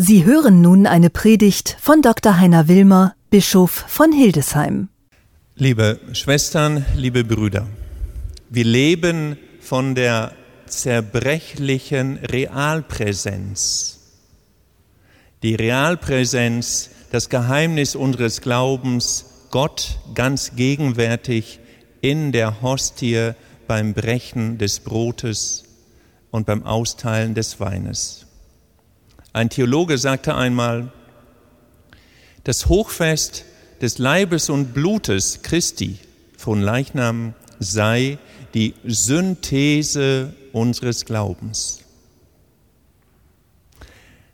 Sie hören nun eine Predigt von Dr. Heiner Wilmer, Bischof von Hildesheim. Liebe Schwestern, liebe Brüder, wir leben von der zerbrechlichen Realpräsenz. Die Realpräsenz, das Geheimnis unseres Glaubens, Gott ganz gegenwärtig in der Hostie beim Brechen des Brotes und beim Austeilen des Weines. Ein Theologe sagte einmal, das Hochfest des Leibes und Blutes Christi von Leichnam sei die Synthese unseres Glaubens.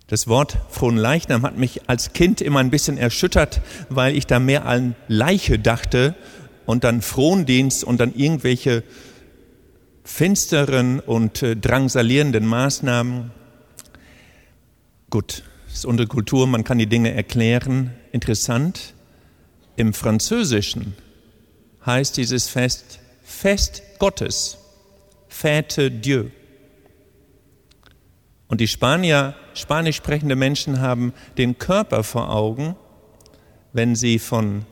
Das Wort von Leichnam hat mich als Kind immer ein bisschen erschüttert, weil ich da mehr an Leiche dachte und dann Frondienst und dann irgendwelche finsteren und äh, drangsalierenden Maßnahmen. Gut, das ist unsere Kultur, man kann die Dinge erklären. Interessant, im Französischen heißt dieses Fest Fest Gottes, Fête Dieu. Und die Spanier, spanisch sprechende Menschen haben den Körper vor Augen, wenn sie von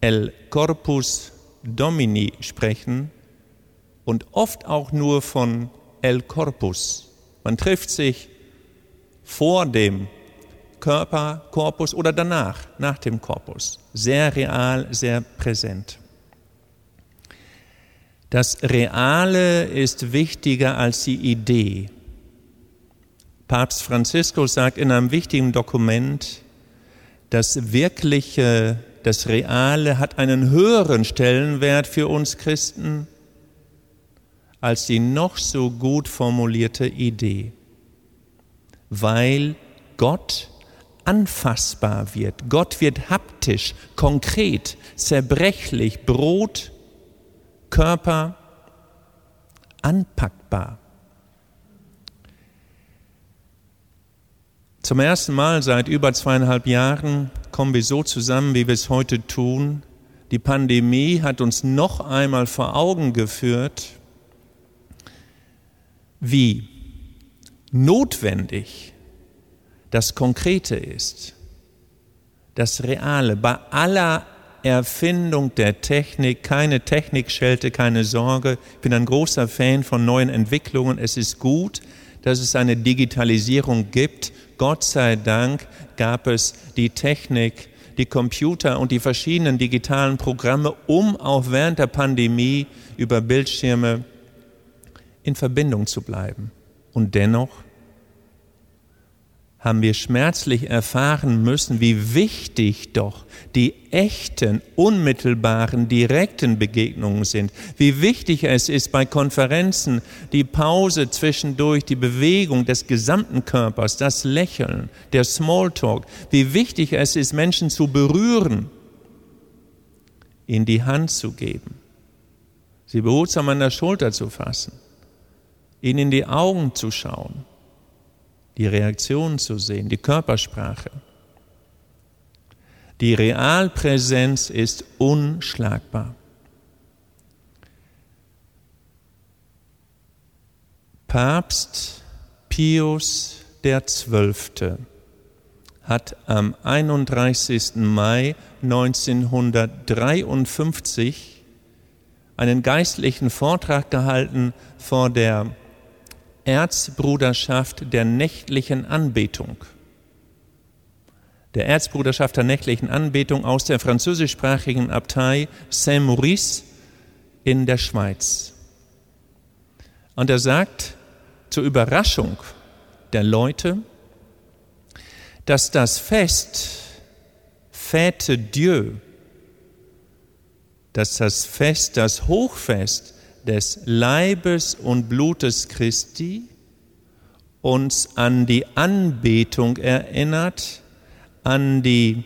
El Corpus Domini sprechen und oft auch nur von El Corpus. Man trifft sich vor dem Körper, Korpus oder danach, nach dem Korpus. Sehr real, sehr präsent. Das Reale ist wichtiger als die Idee. Papst Franziskus sagt in einem wichtigen Dokument, das Wirkliche, das Reale hat einen höheren Stellenwert für uns Christen als die noch so gut formulierte Idee weil Gott anfassbar wird. Gott wird haptisch, konkret, zerbrechlich, Brot, Körper, anpackbar. Zum ersten Mal seit über zweieinhalb Jahren kommen wir so zusammen, wie wir es heute tun. Die Pandemie hat uns noch einmal vor Augen geführt, wie notwendig das Konkrete ist, das Reale, bei aller Erfindung der Technik, keine Technikschelte, keine Sorge. Ich bin ein großer Fan von neuen Entwicklungen. Es ist gut, dass es eine Digitalisierung gibt. Gott sei Dank gab es die Technik, die Computer und die verschiedenen digitalen Programme, um auch während der Pandemie über Bildschirme in Verbindung zu bleiben. Und dennoch haben wir schmerzlich erfahren müssen, wie wichtig doch die echten, unmittelbaren, direkten Begegnungen sind. Wie wichtig es ist bei Konferenzen die Pause zwischendurch, die Bewegung des gesamten Körpers, das Lächeln, der Smalltalk. Wie wichtig es ist, Menschen zu berühren, ihnen die Hand zu geben, sie behutsam an der Schulter zu fassen ihnen in die Augen zu schauen, die Reaktion zu sehen, die Körpersprache. Die Realpräsenz ist unschlagbar. Papst Pius XII. hat am 31. Mai 1953 einen geistlichen Vortrag gehalten vor der Erzbruderschaft der nächtlichen Anbetung. Der Erzbruderschaft der nächtlichen Anbetung aus der französischsprachigen Abtei Saint-Maurice in der Schweiz. Und er sagt zur Überraschung der Leute, dass das Fest Fête Dieu, dass das Fest, das Hochfest des Leibes und Blutes Christi uns an die Anbetung erinnert, an die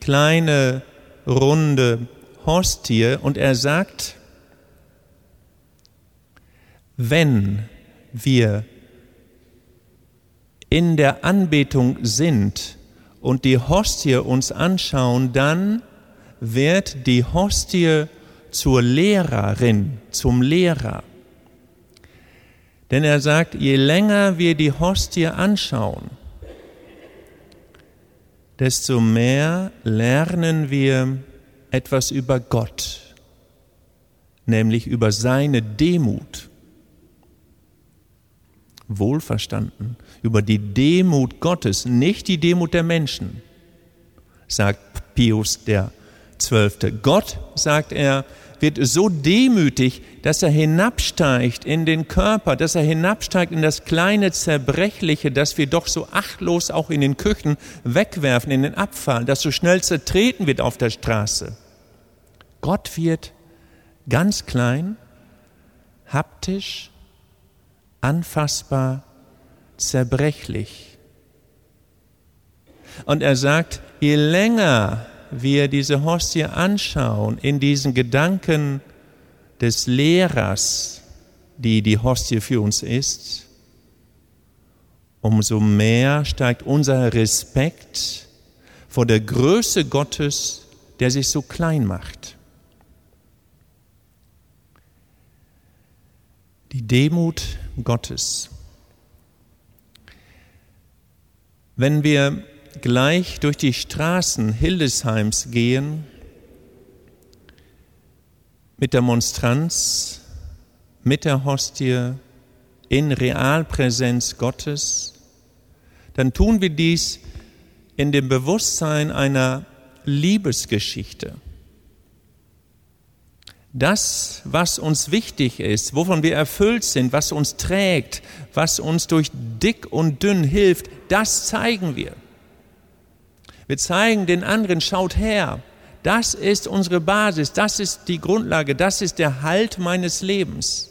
kleine runde Hostie und er sagt, wenn wir in der Anbetung sind und die Hostie uns anschauen, dann wird die Hostie zur Lehrerin, zum Lehrer. Denn er sagt, je länger wir die Hostie anschauen, desto mehr lernen wir etwas über Gott, nämlich über seine Demut. Wohlverstanden, über die Demut Gottes, nicht die Demut der Menschen, sagt Pius der Zwölfte. Gott, sagt er, wird so demütig, dass er hinabsteigt in den Körper, dass er hinabsteigt in das kleine Zerbrechliche, das wir doch so achtlos auch in den Küchen wegwerfen, in den Abfall, das so schnell zertreten wird auf der Straße. Gott wird ganz klein, haptisch, anfassbar, zerbrechlich. Und er sagt, je länger wir diese Hostie anschauen, in diesen Gedanken des Lehrers, die die Hostie für uns ist, umso mehr steigt unser Respekt vor der Größe Gottes, der sich so klein macht. Die Demut Gottes. Wenn wir gleich durch die Straßen Hildesheims gehen mit der Monstranz, mit der Hostie in Realpräsenz Gottes, dann tun wir dies in dem Bewusstsein einer Liebesgeschichte. Das, was uns wichtig ist, wovon wir erfüllt sind, was uns trägt, was uns durch dick und dünn hilft, das zeigen wir. Wir zeigen den anderen, schaut her. Das ist unsere Basis, das ist die Grundlage, das ist der Halt meines Lebens.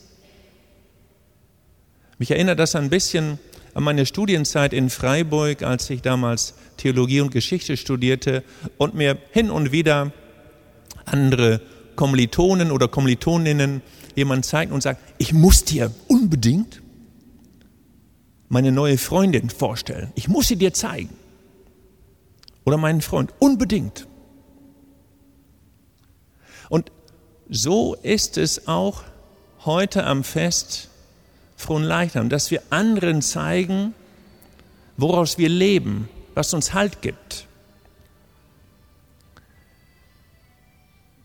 Mich erinnert das ein bisschen an meine Studienzeit in Freiburg, als ich damals Theologie und Geschichte studierte und mir hin und wieder andere Kommilitonen oder Kommilitoninnen jemand zeigt und sagt, ich muss dir unbedingt meine neue Freundin vorstellen. Ich muss sie dir zeigen oder meinen Freund. Unbedingt. Und so ist es auch heute am Fest Fronleichnam, dass wir anderen zeigen, woraus wir leben, was uns Halt gibt.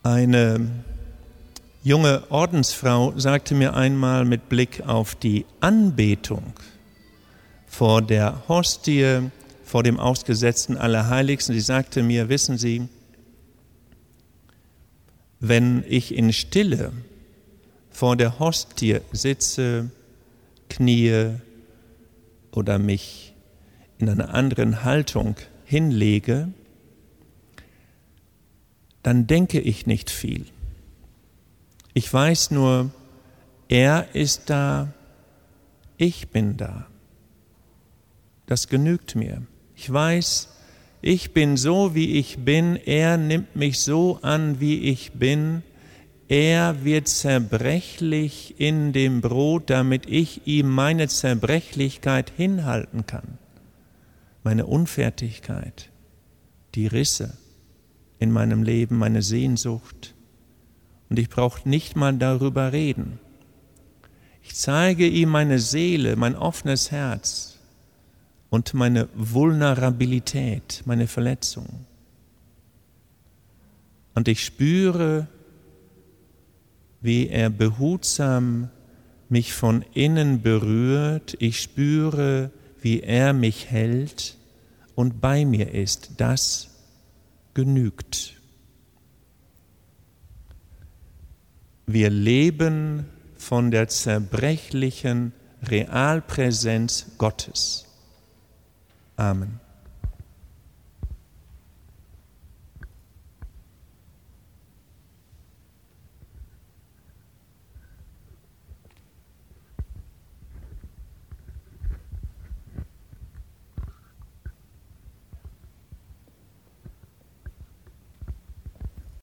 Eine junge Ordensfrau sagte mir einmal mit Blick auf die Anbetung vor der Hostie vor dem ausgesetzten Allerheiligsten. Sie sagte mir, wissen Sie, wenn ich in Stille vor der Hostie sitze, kniee oder mich in einer anderen Haltung hinlege, dann denke ich nicht viel. Ich weiß nur, er ist da, ich bin da. Das genügt mir. Ich weiß, ich bin so, wie ich bin, er nimmt mich so an, wie ich bin, er wird zerbrechlich in dem Brot, damit ich ihm meine Zerbrechlichkeit hinhalten kann, meine Unfertigkeit, die Risse in meinem Leben, meine Sehnsucht. Und ich brauche nicht mal darüber reden. Ich zeige ihm meine Seele, mein offenes Herz, und meine Vulnerabilität, meine Verletzung. Und ich spüre, wie er behutsam mich von innen berührt. Ich spüre, wie er mich hält und bei mir ist. Das genügt. Wir leben von der zerbrechlichen Realpräsenz Gottes. Amen.